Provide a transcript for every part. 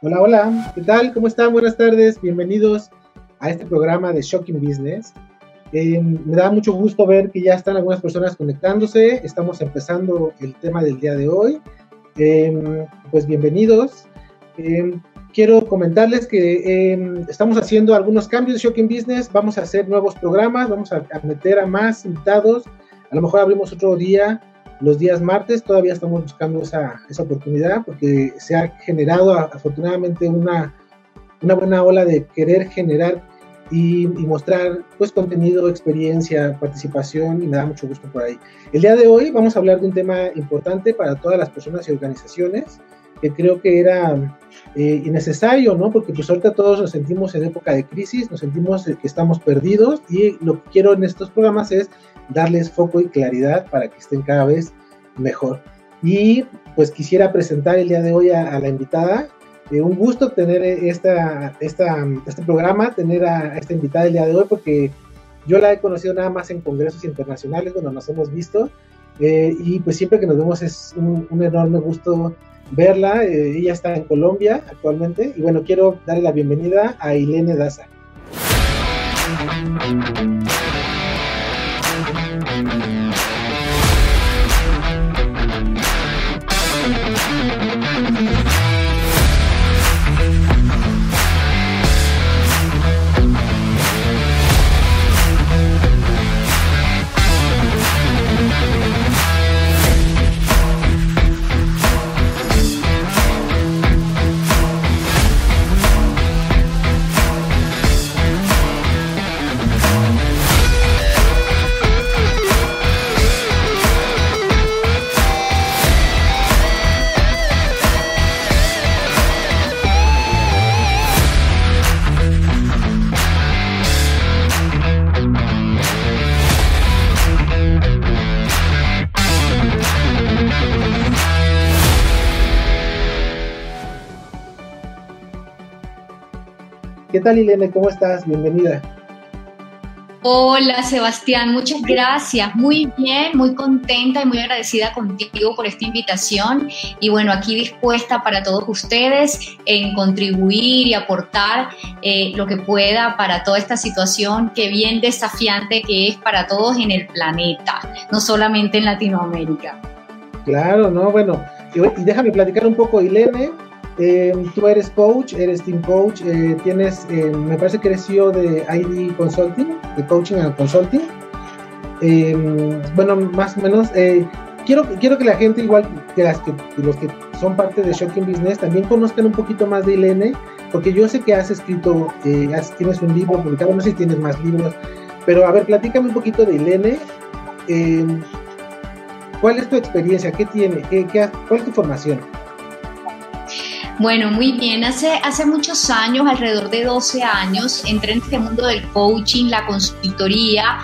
Hola, hola, ¿qué tal? ¿Cómo están? Buenas tardes, bienvenidos a este programa de Shocking Business. Eh, me da mucho gusto ver que ya están algunas personas conectándose. Estamos empezando el tema del día de hoy. Eh, pues bienvenidos. Eh, quiero comentarles que estamos haciendo algunos cambios de Shocking Business. Vamos a hacer nuevos programas, vamos a, a meter a más invitados. A lo mejor abrimos otro día los días martes. Todavía estamos buscando esa, esa oportunidad porque se ha generado afortunadamente una, una buena ola de querer generar y, y, mostrar pues contenido, experiencia, participación y me da mucho gusto por ahí. El día de hoy vamos a hablar de un tema importante para todas las personas y organizaciones que creo que era eh, innecesario, ¿no? Porque pues ahorita todos nos sentimos en época de crisis, nos sentimos que estamos perdidos y lo que quiero en estos programas es darles foco y claridad para que estén cada vez mejor. Y pues quisiera presentar el día de hoy a, la invitada. Eh, un gusto tener esta, esta, este programa, tener a, esta invitada el día de hoy, porque yo la he conocido nada más en congresos internacionales donde nos hemos visto. Eh, y pues siempre que nos vemos es un, un enorme gusto verla. Eh, ella está en Colombia actualmente. Y bueno, quiero darle la bienvenida a Ilene Daza. Tal, Ilene? ¿Cómo estás? Bienvenida. Hola Sebastián, muchas gracias. Muy bien, muy contenta y muy agradecida contigo por esta invitación. Y bueno, aquí dispuesta para todos ustedes en contribuir y aportar eh, lo que pueda para toda esta situación que bien desafiante que es para todos en el planeta, no solamente en Latinoamérica. Claro, no, bueno, y déjame platicar un poco, Ilene. Eh, tú eres coach, eres team coach, eh, tienes, eh, me parece que eres CEO de ID Consulting, de Coaching and Consulting. bueno, más o menos, quiero, quiero que la gente, igual que, las que, los que son parte de Shocking Business, también conozcan un poquito más de Ilene, porque yo sé que has escrito, tienes un libro publicado, no sé si tienes más libros, pero a ver, platícame un poquito de Ilene. ¿Cuál es tu experiencia? ¿Qué tiene? ¿Qué, qué, ¿Cuál es tu formación? Bueno, muy bien. Hace, hace muchos años, alrededor de 12 años, entré en este mundo del coaching, la consultoría,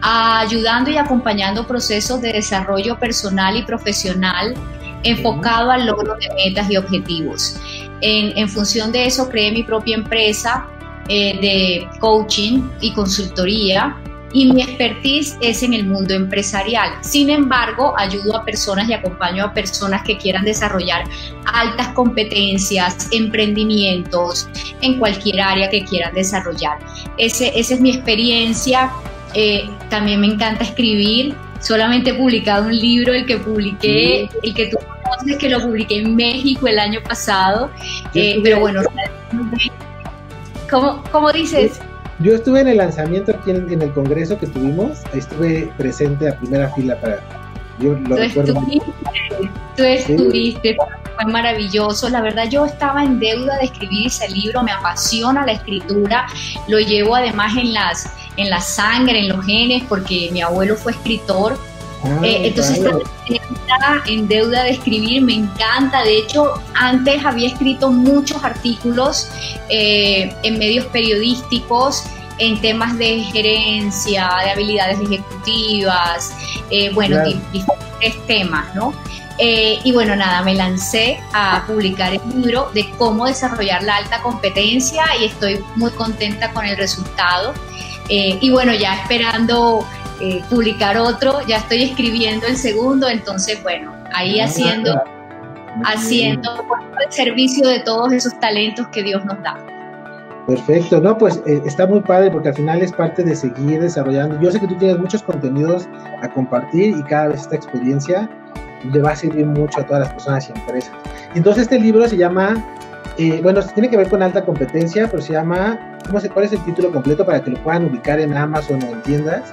ayudando y acompañando procesos de desarrollo personal y profesional enfocado al logro de metas y objetivos. En, función de eso, creé mi propia empresa eh, de coaching y consultoría y mi expertise es en el mundo empresarial. Sin embargo, ayudo a personas y acompaño a personas que quieran desarrollar altas competencias, emprendimientos en cualquier área que quieran desarrollar. Ese, esa es mi experiencia. Eh, también me encanta escribir. Solamente he publicado un libro, el que publiqué, el que tú conoces, que lo publiqué en México el año pasado. Eh, pero bueno, ¿cómo, cómo dices? Yo estuve en el lanzamiento aquí en, el congreso que tuvimos, estuve presente a primera fila para... Yo lo tú recuerdo. Estuviste, tú estuviste, fue maravilloso. La verdad yo estaba en deuda de escribir ese libro, me apasiona la escritura, lo llevo además en, las, en la sangre, en los genes, porque mi abuelo fue escritor. Ah, eh, entonces vale. estaba en deuda de escribir, me encanta. De hecho, antes había escrito muchos artículos eh, en medios periodísticos en temas de gerencia, de habilidades ejecutivas, eh, bueno, claro. diferentes temas, ¿no? Eh, y bueno, nada, me lancé a publicar el libro de cómo desarrollar la alta competencia y estoy muy contenta con el resultado. Eh, y bueno, ya esperando eh, publicar otro, ya estoy escribiendo el segundo, entonces bueno, ahí haciendo haciendo el servicio de todos esos talentos que Dios nos da. Perfecto, no, pues eh, está muy padre porque al final es parte de seguir desarrollando. Yo sé que tú tienes muchos contenidos a compartir y cada vez esta experiencia le va a servir mucho a todas las personas y empresas. Entonces este libro se llama, eh, bueno, tiene que ver con alta competencia, pero se llama, ¿cómo se, ¿cuál es el título completo para que lo puedan ubicar en Amazon o en tiendas?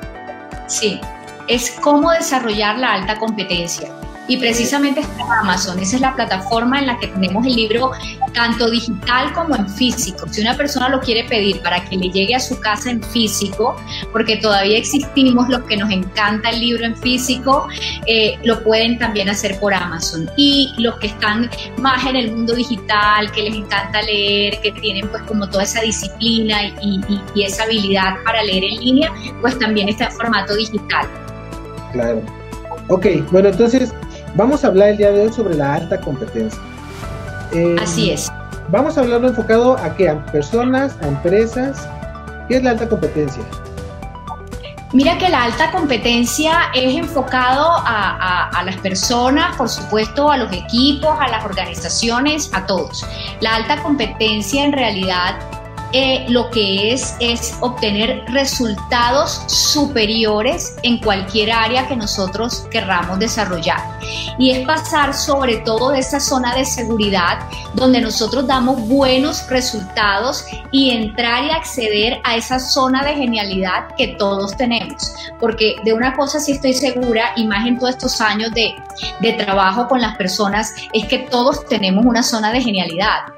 Sí, es cómo desarrollar la alta competencia. Y precisamente está Amazon, esa es la plataforma en la que tenemos el libro tanto digital como en físico. Si una persona lo quiere pedir para que le llegue a su casa en físico, porque todavía existimos los que nos encanta el libro en físico, eh, lo pueden también hacer por Amazon. Y los que están más en el mundo digital, que les encanta leer, que tienen pues como toda esa disciplina y, y esa habilidad para leer en línea, pues también está en formato digital. Claro. Ok, bueno, entonces Vamos a hablar el día de hoy sobre la alta competencia. Eh, Así es. Vamos a hablarlo enfocado a qué? A personas, a empresas. ¿Qué es la alta competencia? Mira que la alta competencia es enfocado a, a, las personas, por supuesto, a los equipos, a las organizaciones, a todos. La alta competencia en realidad eh, lo que es es obtener resultados superiores en cualquier área que nosotros querramos desarrollar. Y es pasar sobre todo de esa zona de seguridad donde nosotros damos buenos resultados y entrar y acceder a esa zona de genialidad que todos tenemos. Porque de una cosa sí estoy segura, y más en todos estos años de, de trabajo con las personas, es que todos tenemos una zona de genialidad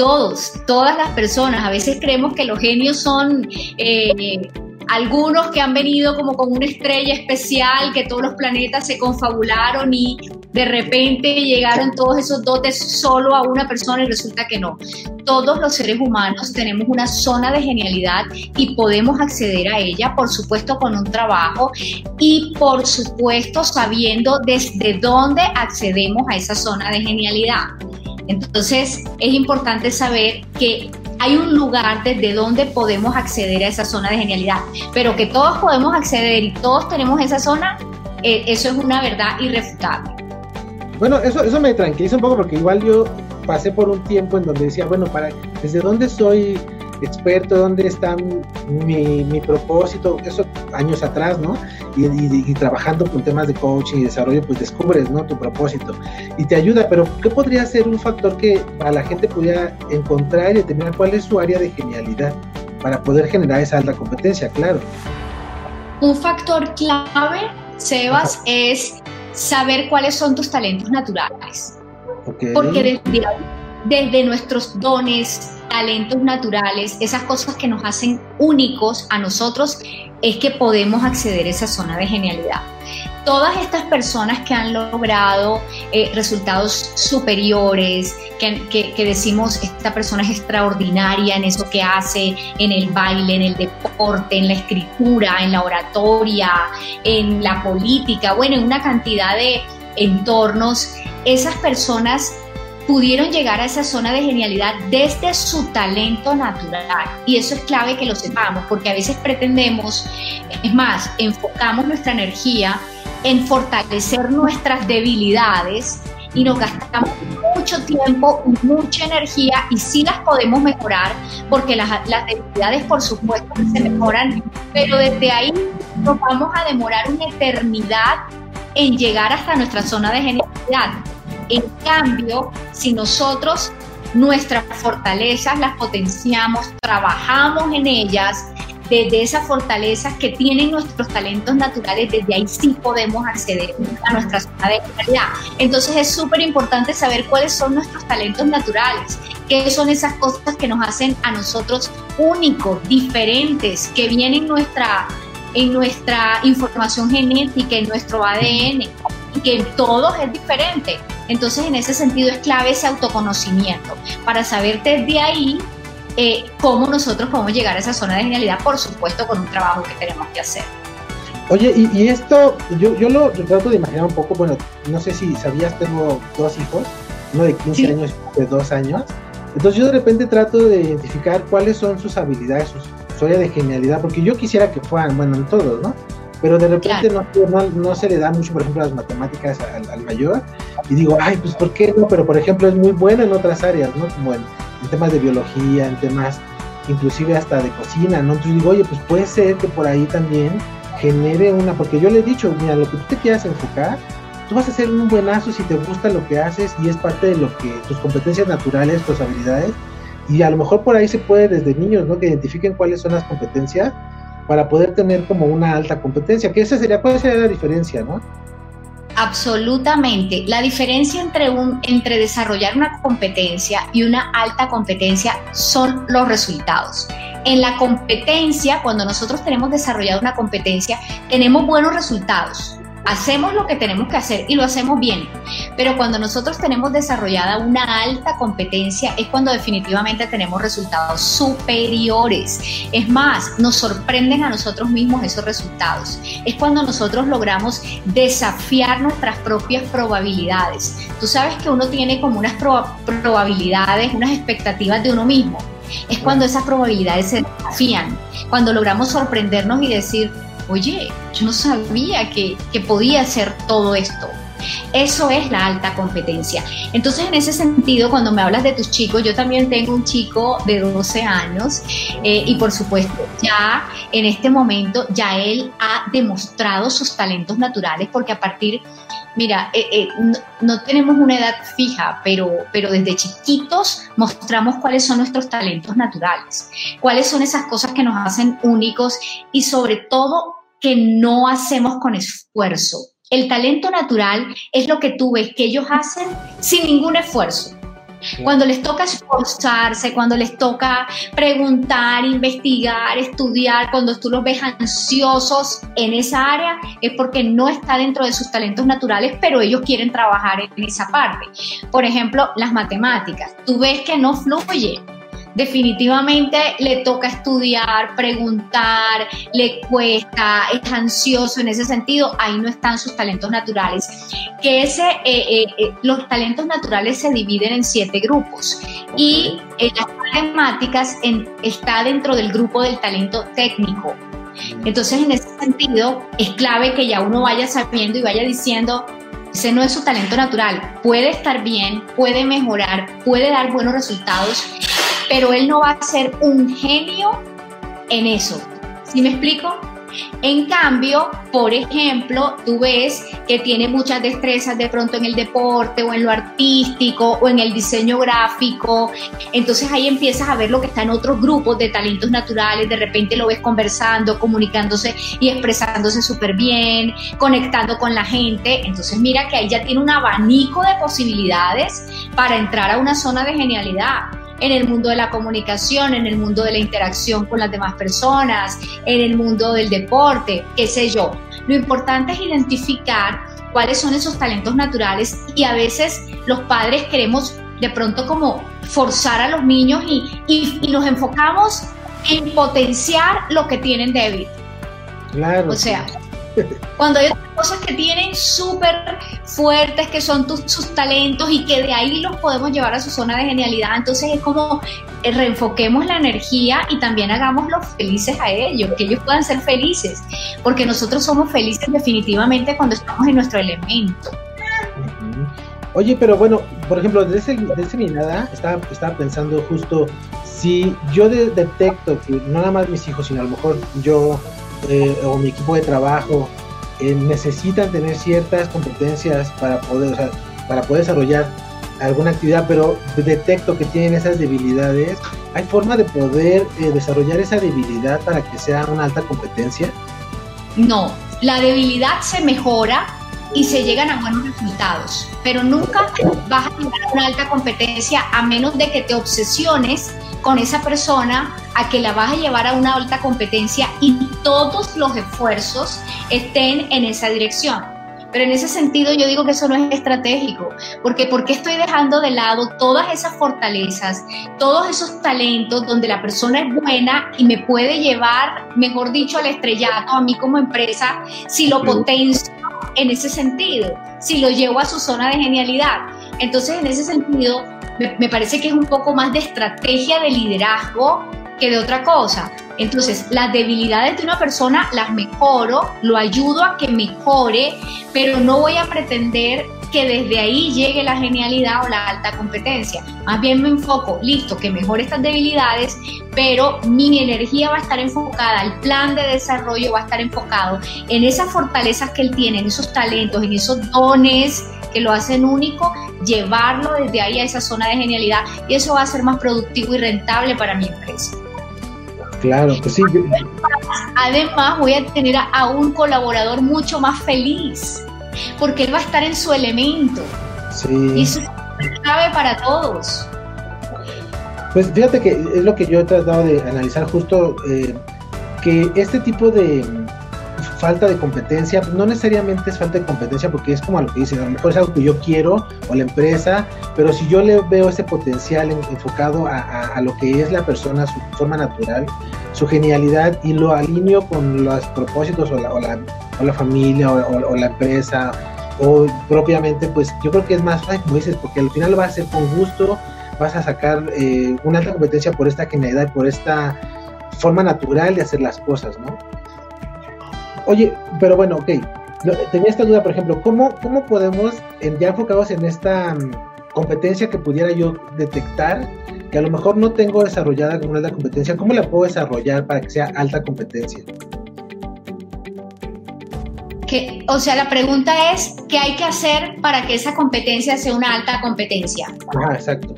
todos, todas las personas. A veces creemos que los genios son eh, algunos que han venido como con una estrella especial, que todos los planetas se confabularon y de repente llegaron todos esos dotes solo a una persona y resulta que no. Todos los seres humanos tenemos una zona de genialidad y podemos acceder a ella, por supuesto, con un trabajo y por supuesto sabiendo desde dónde accedemos a esa zona de genialidad. Entonces es importante saber que hay un lugar desde donde podemos acceder a esa zona de genialidad, pero que todos podemos acceder y todos tenemos esa zona, eh, eso es una verdad irrefutable. Bueno, eso, eso me tranquiliza un poco porque igual yo pasé por un tiempo en donde decía, bueno, para desde dónde soy experto, dónde está mi, mi propósito, eso años atrás, ¿no? Y, trabajando con temas de coaching y desarrollo, pues descubres, ¿no? Tu propósito y te ayuda, pero ¿qué podría ser un factor que para la gente pudiera encontrar y determinar cuál es su área de genialidad para poder generar esa alta competencia, claro? Un factor clave, Sebas, es saber cuáles son tus talentos naturales. Porque desde, desde nuestros dones, talentos naturales, esas cosas que nos hacen únicos a nosotros, es que podemos acceder a esa zona de genialidad. Todas estas personas que han logrado eh, resultados superiores, que, que, decimos esta persona es extraordinaria en eso que hace, en el baile, en el deporte, en la escritura, en la oratoria, en la política, bueno, en una cantidad de entornos, esas personas pudieron llegar a esa zona de genialidad desde su talento natural. Y eso es clave que lo sepamos, porque a veces pretendemos, es más, enfocamos nuestra energía en fortalecer nuestras debilidades y nos gastamos mucho tiempo y mucha energía y sí las podemos mejorar porque las, las debilidades por supuesto se mejoran, pero desde ahí nos vamos a demorar una eternidad en llegar hasta nuestra zona de genialidad. En cambio, si nosotros nuestras fortalezas las potenciamos, trabajamos en ellas, desde esas fortalezas que tienen nuestros talentos naturales, desde ahí sí podemos acceder a nuestra zona de calidad. Entonces es súper importante saber cuáles son nuestros talentos naturales, qué son esas cosas que nos hacen a nosotros únicos, diferentes, que vienen nuestra, en nuestra información genética, en nuestro ADN y que en todos es diferente. Entonces, en ese sentido es clave ese autoconocimiento para saber desde ahí eh, cómo nosotros podemos llegar a esa zona de genialidad, por supuesto, con un trabajo que tenemos que hacer. Oye, y, esto, yo, yo lo trato de imaginar un poco, bueno, no sé si sabías, tengo dos hijos, uno de 15 años y de 2 años. Entonces yo de repente trato de identificar cuáles son sus habilidades, su, su área de genialidad, porque yo quisiera que fueran, bueno, en todos, ¿no? Pero de repente no, se le da mucho, por ejemplo, las matemáticas al, mayor, y digo, ay, pues ¿por qué no? Pero por ejemplo es muy bueno en otras áreas, ¿no? Como en, temas de biología, en temas inclusive hasta de cocina, ¿no? Entonces digo, oye, pues puede ser que por ahí también genere una, porque yo le he dicho, mira, lo que tú te quieras enfocar, tú vas a ser un buenazo si te gusta lo que haces y es parte de lo que tus competencias naturales, tus habilidades, y a lo mejor por ahí se puede desde niños, ¿no? Que identifiquen cuáles son las competencias para poder tener como una alta competencia, que esa sería, ¿cuál sería la diferencia, no? Absolutamente. La diferencia entre, un, entre desarrollar una competencia y una alta competencia son los resultados. En la competencia, cuando nosotros tenemos desarrollado una competencia, tenemos buenos resultados hacemos lo que tenemos que hacer y lo hacemos bien. Pero cuando nosotros tenemos desarrollada una alta competencia es cuando definitivamente tenemos resultados superiores. Es más, nos sorprenden a nosotros mismos esos resultados. Es cuando nosotros logramos desafiar nuestras propias probabilidades. Tú sabes que uno tiene como unas probabilidades, unas expectativas de uno mismo. Es cuando esas probabilidades se desafían, cuando logramos sorprendernos y decir, oye, yo no sabía que, podía hacer todo esto. Eso es la alta competencia. Entonces, en ese sentido, cuando me hablas de tus chicos, yo también tengo un chico de 12 años eh, y por supuesto, ya en este momento, ya él ha demostrado sus talentos naturales porque a partir, mira, eh, eh, no, tenemos una edad fija, pero, pero desde chiquitos mostramos cuáles son nuestros talentos naturales, cuáles son esas cosas que nos hacen únicos y sobre todo que no hacemos con esfuerzo. El talento natural es lo que tú ves que ellos hacen sin ningún esfuerzo. Cuando les toca esforzarse, cuando les toca preguntar, investigar, estudiar, cuando tú los ves ansiosos en esa área, es porque no está dentro de sus talentos naturales, pero ellos quieren trabajar en esa parte. Por ejemplo, las matemáticas. Tú ves que no fluye definitivamente le toca estudiar, preguntar, le cuesta, es ansioso en ese sentido, ahí no están sus talentos naturales. Que ese, eh, eh, eh, los talentos naturales se dividen en siete grupos y las matemáticas está dentro del grupo del talento técnico. Entonces, en ese sentido, es clave que ya uno vaya sabiendo y vaya diciendo, ese no es su talento natural, puede estar bien, puede mejorar, puede dar buenos resultados, pero él no va a ser un genio en eso. ¿Sí me explico? En cambio, por ejemplo, tú ves que tiene muchas destrezas de pronto en el deporte o en lo artístico o en el diseño gráfico. Entonces ahí empiezas a ver lo que está en otros grupos de talentos naturales. De repente lo ves conversando, comunicándose y expresándose súper bien, conectando con la gente. Entonces mira que ahí ya tiene un abanico de posibilidades para entrar a una zona de genialidad en el mundo de la comunicación, en el mundo de la interacción con las demás personas, en el mundo del deporte, qué sé yo. Lo importante es identificar cuáles son esos talentos naturales y a veces los padres queremos de pronto como forzar a los niños y, y, nos enfocamos en potenciar lo que tienen débil. Claro. O sea, cuando hay otras cosas que tienen súper fuertes, que son sus talentos y que de ahí los podemos llevar a su zona de genialidad, entonces es como eh, reenfoquemos la energía y también hagámoslos felices a ellos, que ellos puedan ser felices, porque nosotros somos felices definitivamente cuando estamos en nuestro elemento. Oye, pero bueno, por ejemplo, desde, desde mi nada estaba, estaba pensando justo si yo detecto que no nada más mis hijos, sino a lo mejor yo eh, o mi equipo de trabajo eh, necesitan tener ciertas competencias para poder, para poder desarrollar alguna actividad, pero detecto que tienen esas debilidades, ¿hay forma de poder eh, desarrollar esa debilidad para que sea una alta competencia? No, la debilidad se mejora y se llegan a buenos resultados, pero nunca vas a llegar a una alta competencia a menos de que te obsesiones con esa persona a que la vas a llevar a una alta competencia y todos los esfuerzos estén en esa dirección. Pero en ese sentido yo digo que eso no es estratégico, porque porque estoy dejando de lado todas esas fortalezas, todos esos talentos donde la persona es buena y me puede llevar, mejor dicho, al estrellato a mí como empresa si lo potencio en ese sentido, si lo llevo a su zona de genialidad. Entonces, en ese sentido, me, parece que es un poco más de estrategia de liderazgo que de otra cosa. Entonces, las debilidades de una persona las mejoro, lo ayudo a que mejore, pero no voy a pretender que desde ahí llegue la genialidad o la alta competencia. Más bien me enfoco, listo, que mejore estas debilidades, pero mi energía va a estar enfocada, el plan de desarrollo va a estar enfocado en esas fortalezas que él tiene, en esos talentos, en esos dones que lo hacen único, llevarlo desde ahí a esa zona de genialidad y eso va a ser más productivo y rentable para mi empresa. Claro, pues sí. Además, voy a tener a un colaborador mucho más feliz porque él va a estar en su elemento. Sí. Y eso es clave para todos. Pues fíjate que es lo que yo he tratado de analizar justo, eh, que este tipo de falta de competencia, no necesariamente es falta de competencia porque es como a lo que dicen, a lo mejor es algo que yo quiero o la empresa, pero si yo le veo ese potencial enfocado a, lo que es la persona, su forma natural, su genialidad y lo alineo con los propósitos o la, o la, o la familia o, la empresa o propiamente, pues yo creo que es más fácil, como dices, porque al final lo vas a hacer con gusto, vas a sacar eh, una alta competencia por esta genialidad, por esta forma natural de hacer las cosas, ¿no? Oye, pero bueno, ok. Tenía esta duda, por ejemplo, ¿cómo, cómo podemos, ya enfocados en esta mm, competencia que pudiera yo detectar, que a lo mejor no tengo desarrollada como una alta competencia, ¿cómo la puedo desarrollar para que sea alta competencia? Que, o sea, la pregunta es, ¿qué hay que hacer para que esa competencia sea una alta competencia? Ajá, exacto.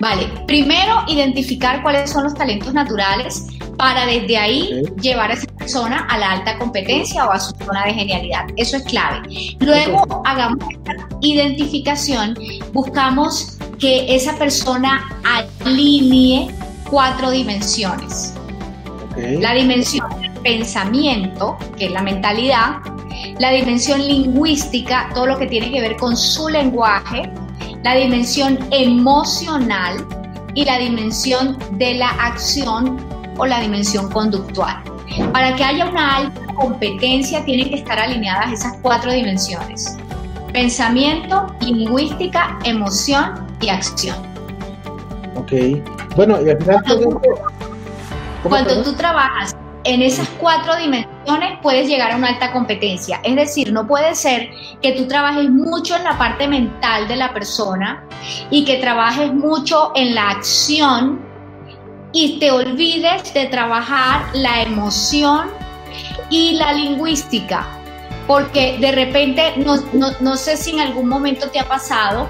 Vale, primero identificar cuáles son los talentos naturales para desde ahí llevar a esa persona a la alta competencia o a su zona de genialidad. Eso es clave. Luego hagamos esta identificación, buscamos que esa persona alinee cuatro dimensiones. La dimensión del pensamiento, que es la mentalidad, la dimensión lingüística, todo lo que tiene que ver con su lenguaje, la dimensión emocional y la dimensión de la acción o la dimensión conductual. Para que haya una alta competencia tienen que estar alineadas esas cuatro dimensiones. Pensamiento, lingüística, emoción y acción. Ok. Bueno, y al final... Cuando, tú trabajas en esas cuatro dimensiones puedes llegar a una alta competencia. Es decir, no puede ser que tú trabajes mucho en la parte mental de la persona y que trabajes mucho en la acción y te olvides de trabajar la emoción y la lingüística, porque de repente, no, sé si en algún momento te ha pasado,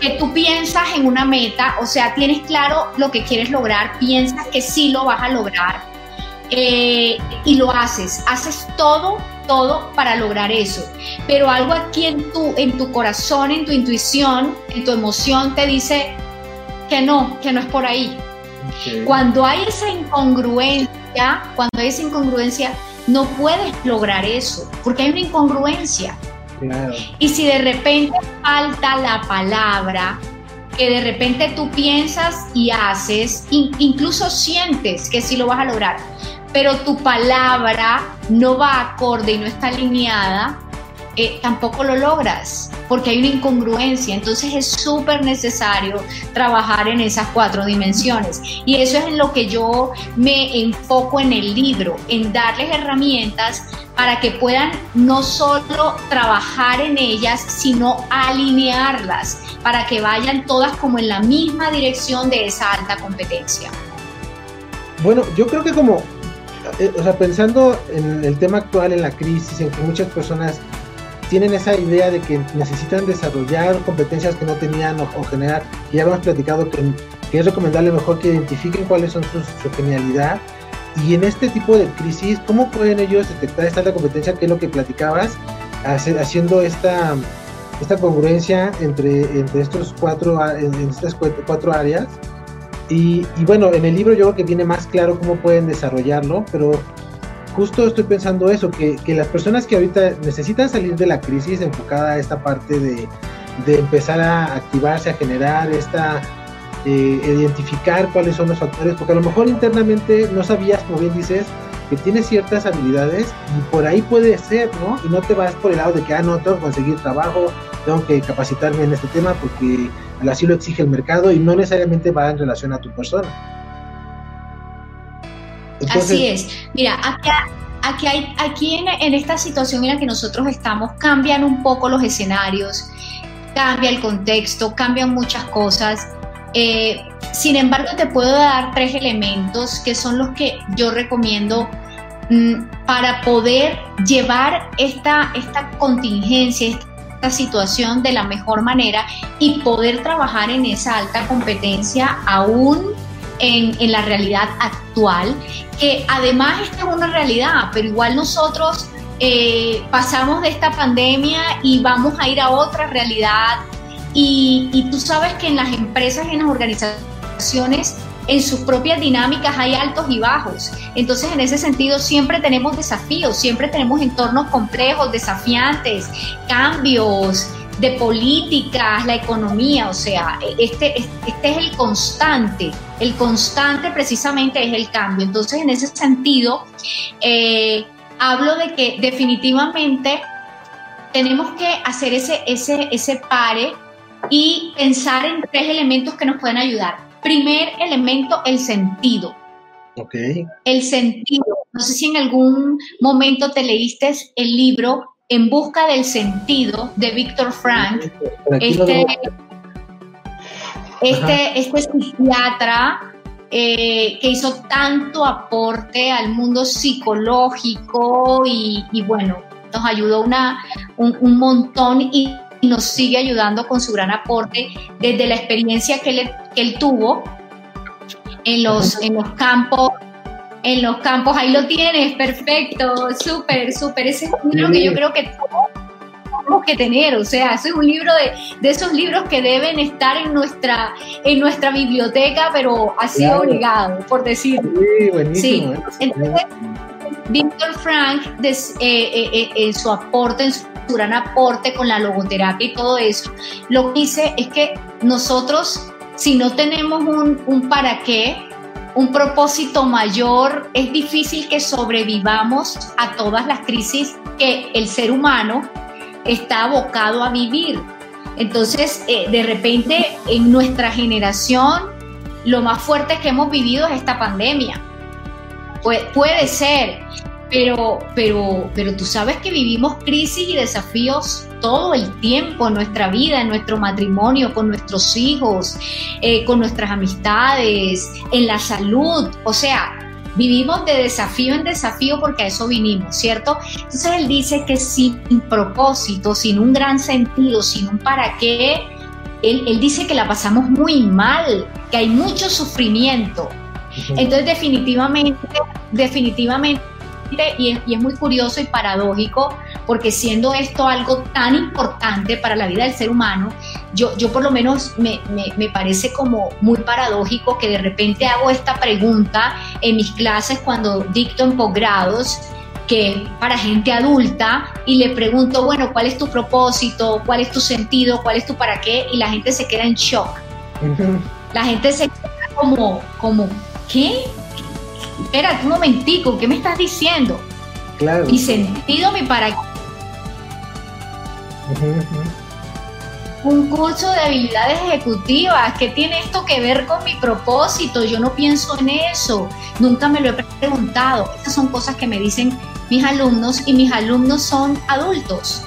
que tú piensas en una meta, o sea, tienes claro lo que quieres lograr, piensas que sí lo vas a lograr eh, y lo haces, haces todo, todo para lograr eso, pero algo aquí en tu, en tu corazón, en tu intuición, en tu emoción te dice que no, que no es por ahí, cuando hay esa incongruencia, cuando hay esa incongruencia, no puedes lograr eso, porque hay una incongruencia. Y si de repente falta la palabra, que de repente tú piensas y haces, incluso sientes que sí lo vas a lograr, pero tu palabra no va acorde y no está alineada, eh, tampoco lo logras porque hay una incongruencia. Entonces es súper necesario trabajar en esas cuatro dimensiones. Y eso es en lo que yo me enfoco en el libro, en darles herramientas para que puedan no solo trabajar en ellas, sino alinearlas, para que vayan todas como en la misma dirección de esa alta competencia. Bueno, yo creo que como, eh, o sea, pensando en el tema actual, en la crisis, en que muchas personas tienen esa idea de que necesitan desarrollar competencias que no tenían o, generar, ya hemos platicado que, es recomendable mejor que identifiquen cuáles son sus, su genialidad y en este tipo de crisis, ¿cómo pueden ellos detectar esta alta competencia que es lo que platicabas, haciendo esta, esta congruencia entre, entre estos cuatro, en estas cuatro áreas? Y, bueno, en el libro yo creo que viene más claro cómo pueden desarrollarlo, pero justo estoy pensando eso, que, las personas que ahorita necesitan salir de la crisis enfocada a esta parte de, empezar a activarse, a generar esta, eh, identificar cuáles son los factores, porque a lo mejor internamente no sabías, como bien dices, que tienes ciertas habilidades y por ahí puede ser, ¿no? Y no te vas por el lado de que, ah, no, tengo que conseguir trabajo, tengo que capacitarme en este tema porque así lo exige el mercado y no necesariamente va en relación a tu persona. Así es. Mira, aquí, hay, aquí en, esta situación en la que nosotros estamos cambian un poco los escenarios, cambia el contexto, cambian muchas cosas. Eh, sin embargo, te puedo dar tres elementos que son los que yo recomiendo mm, para poder llevar esta, esta contingencia, esta situación de la mejor manera y poder trabajar en esa alta competencia aún en, la realidad actual, que además esta es una realidad, pero igual nosotros eh, pasamos de esta pandemia y vamos a ir a otra realidad. Y, y tú sabes que en las empresas, en las organizaciones, en sus propias dinámicas hay altos y bajos. Entonces, en ese sentido, siempre tenemos desafíos, siempre tenemos entornos complejos, desafiantes, cambios, de políticas, la economía, o sea, este, este es el constante, el constante precisamente es el cambio. Entonces, en ese sentido, eh, hablo de que definitivamente tenemos que hacer ese, ese, ese pare y pensar en tres elementos que nos pueden ayudar. Primer elemento, el sentido. Okay. El sentido. No sé si en algún momento te leíste el libro en busca del sentido de Víctor Frank, este, este, este, psiquiatra eh, que hizo tanto aporte al mundo psicológico y, bueno, nos ayudó una, un, montón y, nos sigue ayudando con su gran aporte desde la experiencia que él, que él tuvo en los, en los campos en los campos. Ahí lo tienes, perfecto, súper, súper. Ese es un libro que yo creo que tenemos que tener, o sea, ese es un libro de, de, esos libros que deben estar en nuestra, en nuestra biblioteca, pero así obligado, por decirlo. Sí, buenísimo. Sí. Entonces, Víctor Frank, eh, eh, eh, su aporte, en su gran aporte con la logoterapia y todo eso, lo que dice es que nosotros, si no tenemos un, un para qué, un propósito mayor, es difícil que sobrevivamos a todas las crisis que el ser humano está abocado a vivir. Entonces, eh, de repente, en nuestra generación, lo más fuerte que hemos vivido es esta pandemia. puede ser, pero, pero, pero tú sabes que vivimos crisis y desafíos todo el tiempo en nuestra vida, en nuestro matrimonio, con nuestros hijos, eh, con nuestras amistades, en la salud. O sea, vivimos de desafío en desafío porque a eso vinimos, ¿cierto? Entonces él dice que sin propósito, sin un gran sentido, sin un para qué, él, él dice que la pasamos muy mal, que hay mucho sufrimiento. Entonces definitivamente, definitivamente y es, muy curioso y paradójico porque siendo esto algo tan importante para la vida del ser humano, yo, yo por lo menos me, me, parece como muy paradójico que de repente hago esta pregunta en mis clases cuando dicto en posgrados que para gente adulta y le pregunto, bueno, ¿cuál es tu propósito? ¿Cuál es tu sentido? ¿Cuál es tu para qué? Y la gente se queda en shock. La gente se queda como, como, ¿qué? Espérate un momentico, ¿qué me estás diciendo? Claro. Mi sentido, mi para Un curso de habilidades ejecutivas, ¿qué tiene esto que ver con mi propósito? Yo no pienso en eso, nunca me lo he preguntado. Estas son cosas que me dicen mis alumnos y mis alumnos son adultos.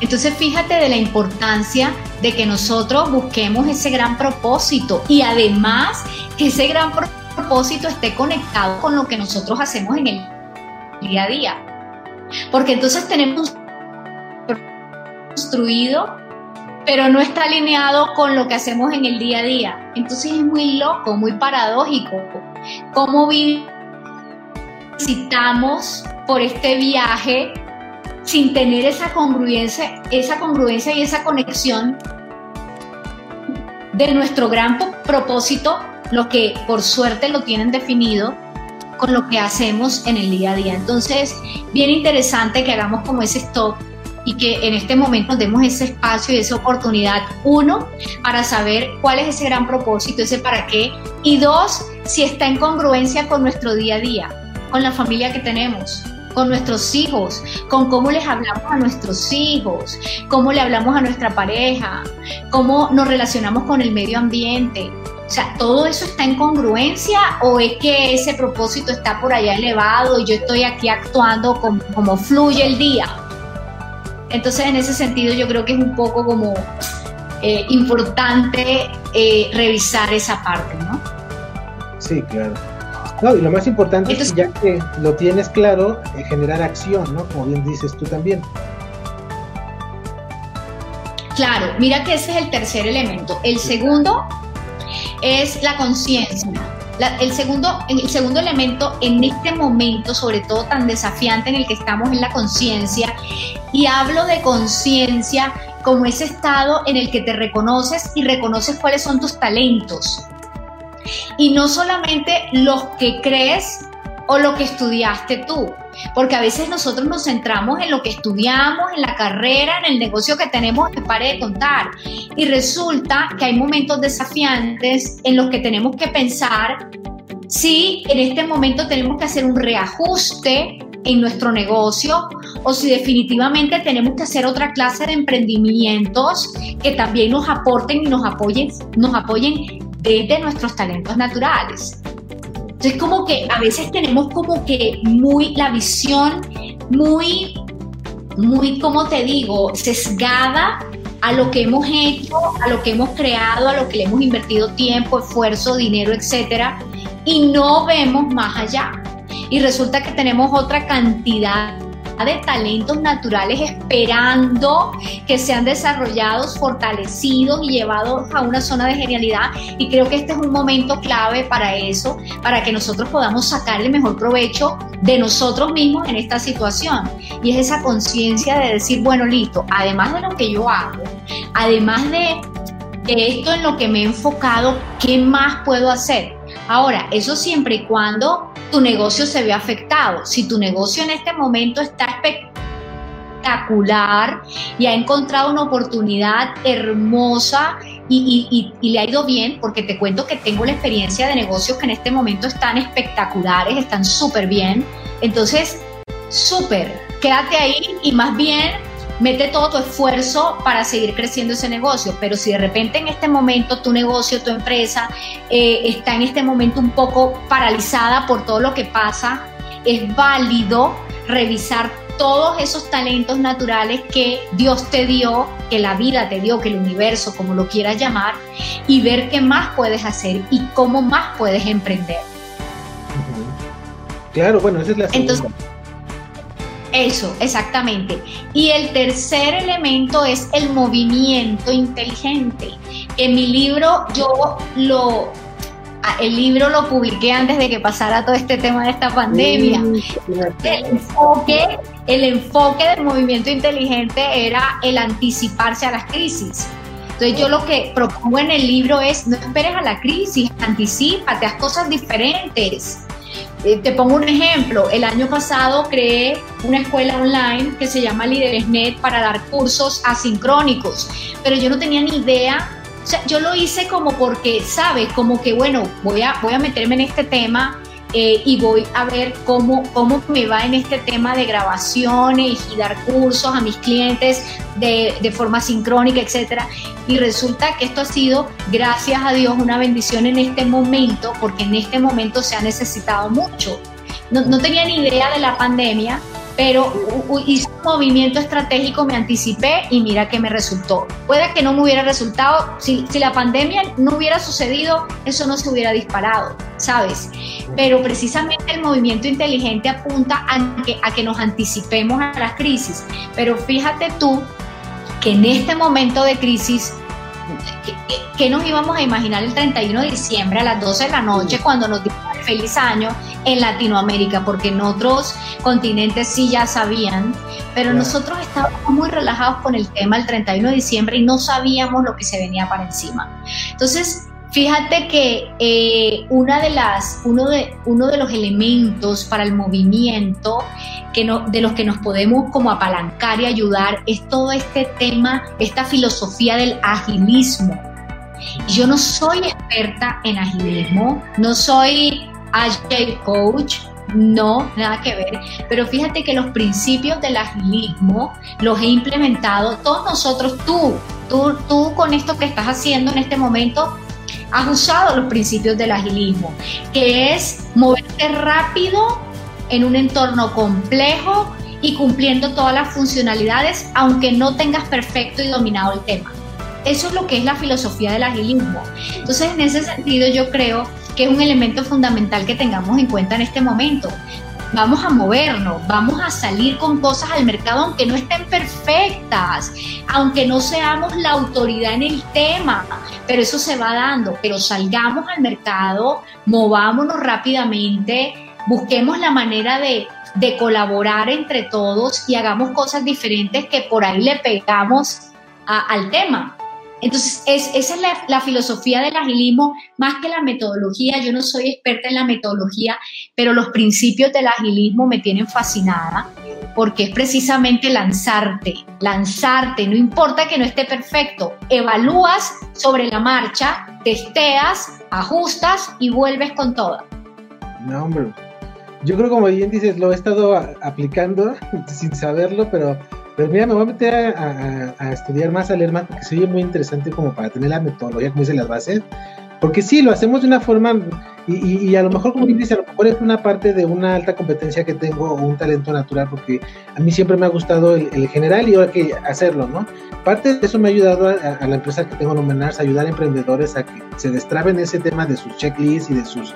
Entonces fíjate de la importancia de que nosotros busquemos ese gran propósito y además que ese gran propósito propósito esté conectado con lo que nosotros hacemos en el día a día. Porque entonces tenemos construido, pero no está alineado con lo que hacemos en el día a día. Entonces es muy loco, muy paradójico. ¿Cómo visitamos por este viaje sin tener esa congruencia, esa congruencia y esa conexión de nuestro gran propósito lo que por suerte lo tienen definido con lo que hacemos en el día a día. Entonces, bien interesante que hagamos como ese stop y que en este momento nos demos ese espacio y esa oportunidad, uno, para saber cuál es ese gran propósito, ese para qué, y dos, si está en congruencia con nuestro día a día, con la familia que tenemos, con nuestros hijos, con cómo les hablamos a nuestros hijos, cómo le hablamos a nuestra pareja, cómo nos relacionamos con el medio ambiente, O sea, ¿todo eso está en congruencia o es que ese propósito está por allá elevado y yo estoy aquí actuando como, fluye el día? Entonces, en ese sentido, yo creo que es un poco como eh, importante eh, revisar esa parte, ¿no? Sí, claro. No, y lo más importante es que ya que lo tienes claro, eh, generar acción, ¿no? Como bien dices tú también. Claro, mira que ese es el tercer elemento. El segundo es la conciencia. el, segundo, el segundo elemento en este momento, sobre todo tan desafiante en el que estamos, es la conciencia. Y hablo de conciencia como ese estado en el que te reconoces y reconoces cuáles son tus talentos. Y no solamente los que crees o lo que estudiaste tú. Porque a veces nosotros nos centramos en lo que estudiamos, en la carrera, en el negocio que tenemos que pare de contar. Y resulta que hay momentos desafiantes en los que tenemos que pensar si en este momento tenemos que hacer un reajuste en nuestro negocio o si definitivamente tenemos que hacer otra clase de emprendimientos que también nos aporten y nos apoyen, nos apoyen desde nuestros talentos naturales. Entonces como que a veces tenemos como que muy la visión muy, muy, como te digo, sesgada a lo que hemos hecho, a lo que hemos creado, a lo que le hemos invertido tiempo, esfuerzo, dinero, etcétera, y no vemos más allá. Y resulta que tenemos otra cantidad de talentos naturales esperando que sean desarrollados, fortalecidos y llevados a una zona de genialidad. Y creo que este es un momento clave para eso, para que nosotros podamos sacarle mejor provecho de nosotros mismos en esta situación. Y es esa conciencia de decir, bueno, listo, además de lo que yo hago, además de, de esto en lo que me he enfocado, ¿qué más puedo hacer? Ahora, eso siempre y cuando tu negocio se ve afectado. Si tu negocio en este momento está espectacular y ha encontrado una oportunidad hermosa y, le ha ido bien, porque te cuento que tengo la experiencia de negocios que en este momento están espectaculares, están súper bien. Entonces, súper, quédate ahí y más bien mete todo tu esfuerzo para seguir creciendo ese negocio, pero si de repente en este momento tu negocio, tu empresa eh, está en este momento un poco paralizada por todo lo que pasa, es válido revisar todos esos talentos naturales que Dios te dio, que la vida te dio, que el universo, como lo quieras llamar, y ver qué más puedes hacer y cómo más puedes emprender. Claro, bueno, esa es la segunda. Eso, exactamente. Y el tercer elemento es el movimiento inteligente. En mi libro yo lo, ah, el libro lo publiqué antes de que pasara todo este tema de esta pandemia. El enfoque, el enfoque del movimiento inteligente era el anticiparse a las crisis. Entonces yo lo que propongo en el libro es no esperes a la crisis, anticipate, haz cosas diferentes. Eh, te pongo un ejemplo, el año pasado creé una escuela online que se llama LíderesNet para dar cursos asincrónicos, pero yo no tenía ni idea, o sea, yo lo hice como porque, ¿sabes? Como que, bueno, voy a, voy a meterme en este tema eh, y voy a ver cómo, cómo me va en este tema de grabaciones y dar cursos a mis clientes de, de forma sincrónica, etcétera. Y resulta que esto ha sido, gracias a Dios, una bendición en este momento, porque en este momento se ha necesitado mucho. No, no tenía ni idea de la pandemia, pero hice un movimiento estratégico, me anticipé y mira que me resultó. Puede que no me hubiera resultado, si, si, la pandemia no hubiera sucedido, eso no se hubiera disparado, ¿sabes? Pero precisamente el movimiento inteligente apunta a que, a que nos anticipemos a las crisis. Pero fíjate tú que en este momento de crisis ¿qué nos íbamos a imaginar el 31 de diciembre a las 12 de la noche cuando nos dimos el feliz año en Latinoamérica? Porque en otros continentes sí ya sabían, pero nosotros estábamos muy relajados con el tema el 31 de diciembre y no sabíamos lo que se venía para encima. Entonces, Fíjate que eh, una de las, uno, de, uno de los elementos para el movimiento que no, de los que nos podemos como apalancar y ayudar es todo este tema, esta filosofía del agilismo. Yo no soy experta en agilismo, no soy agile coach, no, nada que ver. Pero fíjate que los principios del agilismo los he implementado todos nosotros, tú, tú, tú con esto que estás haciendo en este momento, has usado los principios del agilismo, que es moverte rápido en un entorno complejo y cumpliendo todas las funcionalidades, aunque no tengas perfecto y dominado el tema. Eso es lo que es la filosofía del agilismo. Entonces, en ese sentido, yo creo que es un elemento fundamental que tengamos en cuenta en este momento. Vamos a movernos, vamos a salir con cosas al mercado aunque no estén perfectas, aunque no seamos la autoridad en el tema, pero eso se va dando, pero salgamos al mercado, movámonos rápidamente, busquemos la manera de, de colaborar entre todos y hagamos cosas diferentes que por ahí le pegamos al tema. Entonces, esa es la, filosofía del agilismo, más que la metodología. Yo no soy experta en la metodología, pero los principios del agilismo me tienen fascinada porque es precisamente lanzarte, lanzarte, no importa que no esté perfecto, evalúas sobre la marcha, testeas, ajustas y vuelves con todo. No, hombre, yo creo como bien dices, lo he estado aplicando sin saberlo, pero pero mira, me voy a meter a, estudiar más, a leer más, porque se oye muy interesante como para tener la metodología, como dicen las bases. Porque sí, lo hacemos de una forma, y, a lo mejor, como dice, a lo mejor es una parte de una alta competencia que tengo o un talento natural, porque a mí siempre me ha gustado el, general y ahora que hacerlo, ¿no? Parte de eso me ha ayudado a, la empresa que tengo en Omenars, a ayudar a emprendedores a que se destraben ese tema de sus checklists y de sus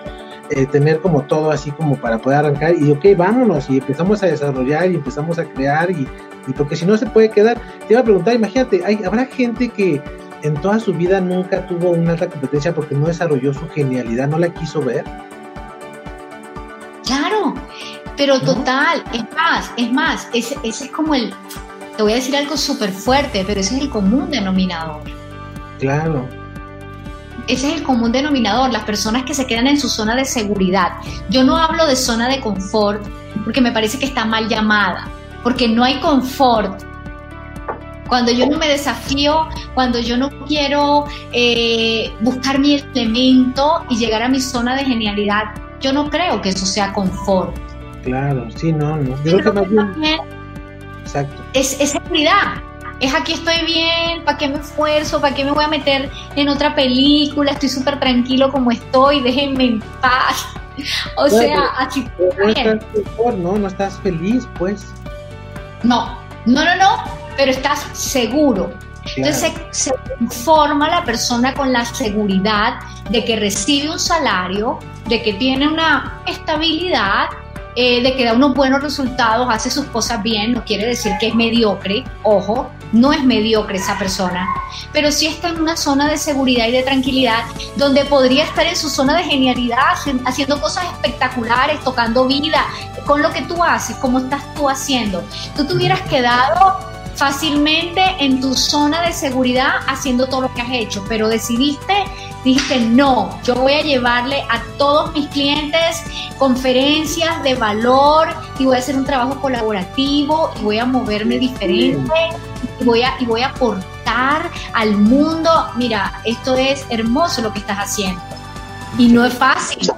eh, tener como todo así como para poder arrancar y ok, vámonos y empezamos a desarrollar y empezamos a crear y, y porque si no se puede quedar, te iba a preguntar, imagínate, hay, habrá gente que en toda su vida nunca tuvo una alta competencia porque no desarrolló su genialidad, no la quiso ver. Claro, pero total, es más, es más, ese, ese es como el, te voy a decir algo súper fuerte, pero ese es el común denominador. Claro ese es el común denominador, las personas que se quedan en su zona de seguridad. Yo no hablo de zona de confort porque me parece que está mal llamada, porque no hay confort. Cuando yo no me desafío, cuando yo no quiero eh, buscar mi elemento y llegar a mi zona de genialidad, yo no creo que eso sea confort. Claro, sí, no, no. Yo creo que más bien... Exacto. Es, es seguridad es aquí estoy bien, ¿para qué me esfuerzo? ¿Para qué me voy a meter en otra película? Estoy súper tranquilo como estoy, déjenme en paz. O sea, así. No estás mejor, ¿no? No estás feliz, pues. No, no, no, no, pero estás seguro. Entonces se, se, conforma la persona con la seguridad de que recibe un salario, de que tiene una estabilidad, eh, de que da unos buenos resultados, hace sus cosas bien, no quiere decir que es mediocre, ojo, no es mediocre esa persona, pero sí está en una zona de seguridad y de tranquilidad donde podría estar en su zona de genialidad, haciendo cosas espectaculares, tocando vida, con lo que tú haces, como estás tú haciendo. Tú te hubieras quedado fácilmente en tu zona de seguridad haciendo todo lo que has hecho, pero decidiste, dijiste, no, yo voy a llevarle a todos mis clientes conferencias de valor y voy a hacer un trabajo colaborativo y voy a moverme diferente y voy a, y voy a aportar al mundo. Mira, esto es hermoso lo que estás haciendo. Y no es fácil,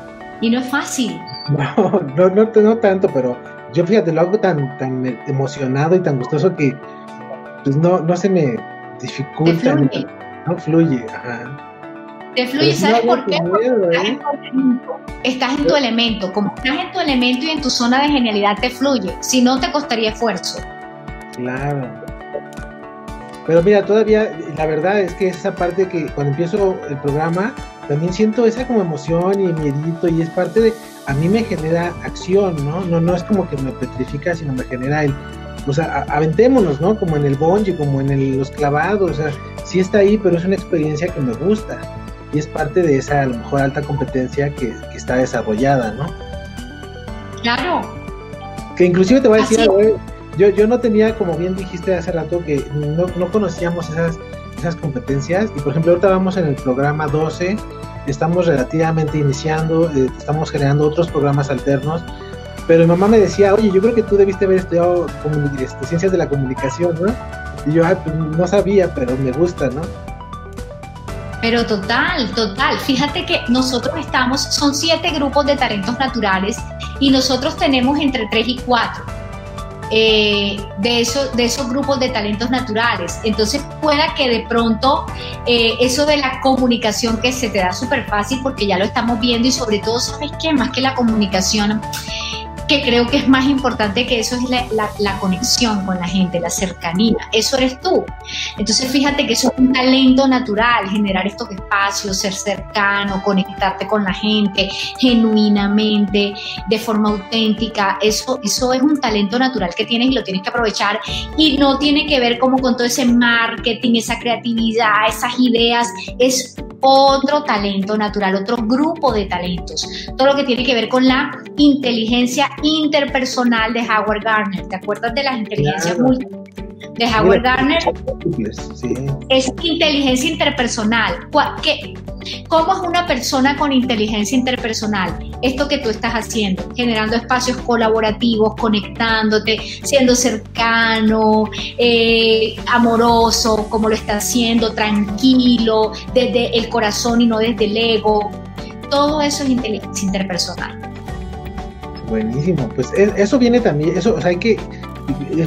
y no es fácil. No, no, no, no tanto, pero yo fíjate, lo hago tan, tan emocionado y tan gustoso que pues no, no se me dificulta, no fluye. Ajá. Te fluye, pues ¿sabes por qué? ¿eh? estás, en tu elemento. Como estás en tu elemento y en tu zona de genialidad, te fluye. Si no, te costaría esfuerzo. Claro. Pero mira, todavía, la verdad es que esa parte que cuando empiezo el programa, también siento esa como emoción y miedito y es parte de, a mí me genera acción, ¿no? No, no es como que me petrifica, sino me genera el, o sea, aventémonos, ¿no? Como en el bungee, como en los clavados, o sea, sí está ahí, pero es una experiencia que me gusta y es parte de esa, a lo mejor, alta competencia que, está desarrollada, ¿no? Claro. Que inclusive te voy a decir, yo, yo no tenía, como bien dijiste hace rato, que no, no conocíamos esas, esas competencias y, por ejemplo, ahorita vamos en el programa 12, estamos relativamente iniciando, eh, estamos generando otros programas alternos pero mi mamá me decía, oye, yo creo que tú debiste haber estudiado este, ciencias de la comunicación, ¿no? Y yo, ah, pues, no sabía, pero me gusta, ¿no? Pero total, total. Fíjate que nosotros estamos, son siete grupos de talentos naturales y nosotros tenemos entre tres y cuatro. Eh, de, eso, de esos grupos de talentos naturales. Entonces pueda que de pronto eh, eso de la comunicación que se te da súper fácil porque ya lo estamos viendo y sobre todo, ¿sabes qué? Más que la comunicación que creo que es más importante que eso es la, conexión con la gente, la cercanía. Eso eres tú. Entonces fíjate que eso es un talento natural, generar estos espacios, ser cercano, conectarte con la gente genuinamente, de forma auténtica. Eso, eso es un talento natural que tienes y lo tienes que aprovechar y no tiene que ver como con todo ese marketing, esa creatividad, esas ideas. Es otro talento natural, otro grupo de talentos. Todo lo que tiene que ver con la inteligencia interpersonal de Howard Gardner. ¿Te acuerdas de las inteligencias múltiples? De Howard Gardner es inteligencia interpersonal. ¿Qué, ¿Cómo es una persona con inteligencia interpersonal? Esto que tú estás haciendo, generando espacios colaborativos, conectándote, siendo cercano, eh, amoroso, como lo está haciendo, tranquilo, desde el corazón y no desde el ego. Todo eso es inteligencia interpersonal. Buenísimo, pues e, eso viene también, eso, o sea, hay que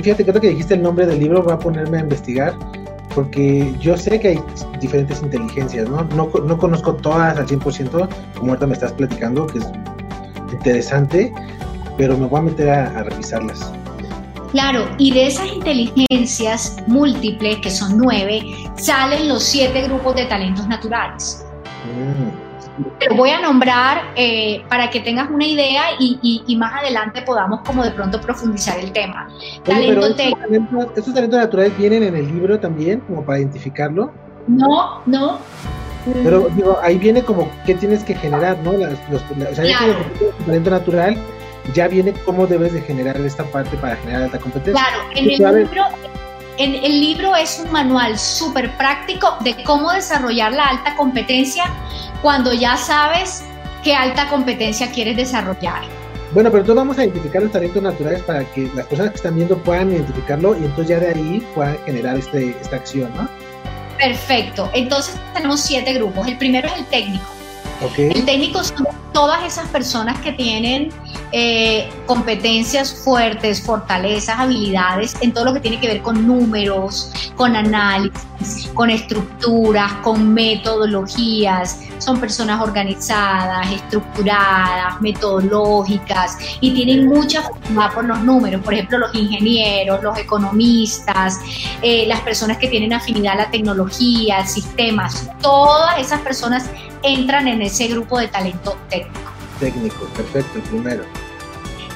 fíjate que que dijiste el nombre del libro, voy a ponerme a investigar, porque yo sé que hay diferentes inteligencias, ¿no? No, no conozco todas al 100%, como ahorita me estás platicando, que es interesante, pero me voy a meter a, revisarlas. Claro, y de esas inteligencias múltiples, que son nueve, salen los siete grupos de talentos naturales. Mm. Te voy a nombrar eh, para que tengas una idea y, más adelante podamos como de pronto profundizar el tema. Talento técnico. ¿Estos talentos naturales vienen en el libro también, como para identificarlo? No, no. Pero digo, ahí viene como qué tienes que generar, ¿no? Los, o sea, claro. el talento natural ya viene cómo debes de generar esta parte para generar alta competencia. Claro, en el libro en el libro es un manual súper práctico de cómo desarrollar la alta competencia cuando ya sabes qué alta competencia quieres desarrollar. Bueno, pero entonces vamos a identificar los talentos naturales para que las personas que están viendo puedan identificarlo y entonces ya de ahí puedan generar este, esta acción, ¿no? Perfecto. Entonces tenemos siete grupos. El primero es el técnico. El técnico son todas esas personas que tienen eh, competencias fuertes, fortalezas, habilidades en todo lo que tiene que ver con números, con análisis, con estructuras, con metodologías. Son personas organizadas, estructuradas, metodológicas y tienen mucha afinidad por los números. Por ejemplo, los ingenieros, los economistas, eh, las personas que tienen afinidad a la tecnología, sistemas. Todas esas personas entran en ese grupo de talento técnico. Técnico, perfecto, primero.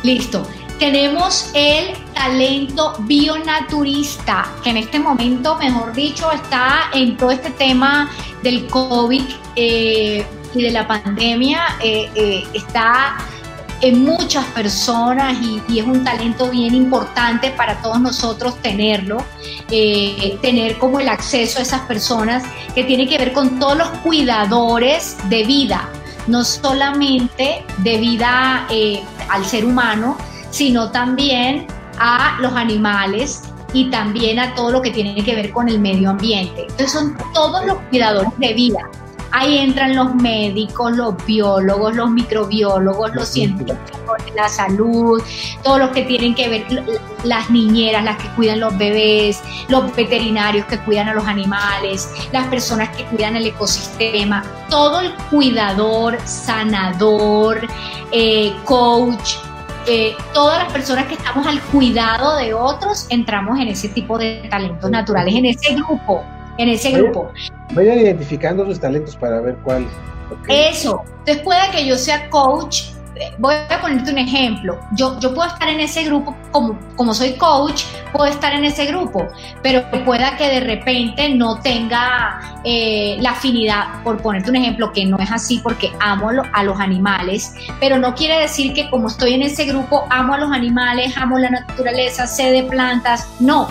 Listo. Tenemos el talento bionaturista, que en este momento, mejor dicho, está en todo este tema del COVID eh, y de la pandemia, eh, eh, está en muchas personas y, es un talento bien importante para todos nosotros tenerlo, tener como el acceso a esas personas que tiene que ver con todos los cuidadores de vida, no solamente de vida al ser humano, sino también a los animales y también a todo lo que tiene que ver con el medio ambiente. Entonces son todos los cuidadores de vida. Ahí entran los médicos, los biólogos, los microbiólogos, los científicos de la salud, todos los que tienen que ver, las niñeras, las que cuidan los bebés, los veterinarios que cuidan a los animales, las personas que cuidan el ecosistema, todo el cuidador, sanador, eh, coach, eh, todas las personas que estamos al cuidado de otros entramos en ese tipo de talentos naturales, en ese grupo en ese grupo. Vayan identificando sus talentos para ver cuál. Eso. Entonces puede que yo sea coach. Voy a ponerte un ejemplo. Yo, yo puedo estar en ese grupo, como, como soy coach, puedo estar en ese grupo, pero pueda que de repente no tenga eh, la afinidad, por ponerte un ejemplo, que no es así porque amo a los animales, pero no quiere decir que como estoy en ese grupo, amo a los animales, amo la naturaleza, sé de plantas. No.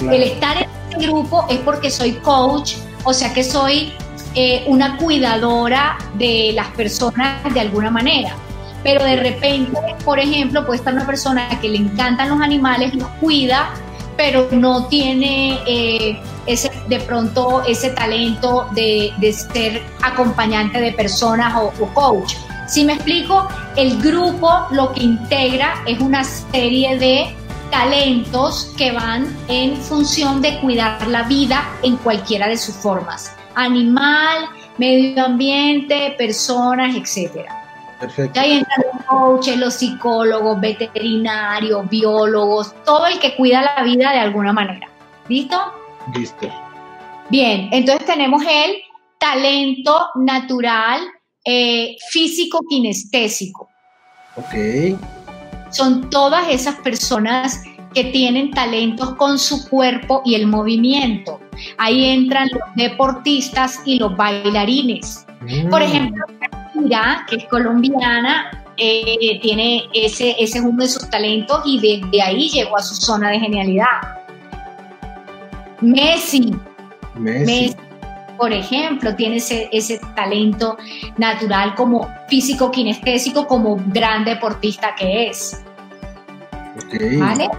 El estar en grupo es porque soy coach, o sea que soy eh, una cuidadora de las personas de alguna manera. Pero de repente, por ejemplo, puede estar una persona que le encantan los animales, los cuida, pero no tiene eh, ese, de pronto ese talento de, ser acompañante de personas o, o coach. Si me explico, el grupo lo que integra es una serie de talentos que van en función de cuidar la vida en cualquiera de sus formas. Animal, medio ambiente, personas, etcétera. Perfecto. Ahí entran los coaches, los psicólogos, veterinarios, biólogos, todo el que cuida la vida de alguna manera. ¿Listo? Listo. Bien, entonces tenemos el talento natural eh, físico kinestésico. Ok. Son todas esas personas que tienen talentos con su cuerpo y el movimiento. Ahí entran los deportistas y los bailarines. Por Mm, ejemplo, Shakira, que es colombiana, eh, tiene ese, ese es uno de sus talentos y desde ahí llegó a su zona de genialidad. Messi, Messi. Messi, por ejemplo, tiene ese, ese talento natural como físico kinestésico, como gran deportista que es. ¿Vale?